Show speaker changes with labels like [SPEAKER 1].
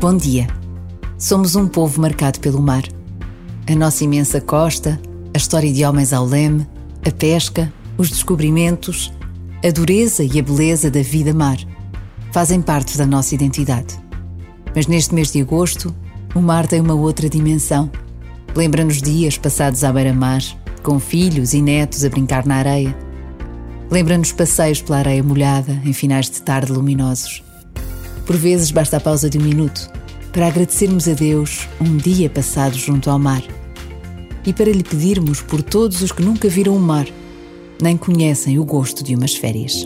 [SPEAKER 1] Bom dia. Somos um povo marcado pelo mar. A nossa imensa costa, a história de homens ao leme, a pesca, os descobrimentos, a dureza e a beleza da vida mar fazem parte da nossa identidade. Mas neste mês de agosto, o mar tem uma outra dimensão. Lembra-nos dias passados à beira-mar, com filhos e netos a brincar na areia. Lembra-nos passeios pela areia molhada em finais de tarde luminosos. Por vezes basta a pausa de um minuto para agradecermos a Deus um dia passado junto ao mar e para lhe pedirmos por todos os que nunca viram o mar nem conhecem o gosto de umas férias.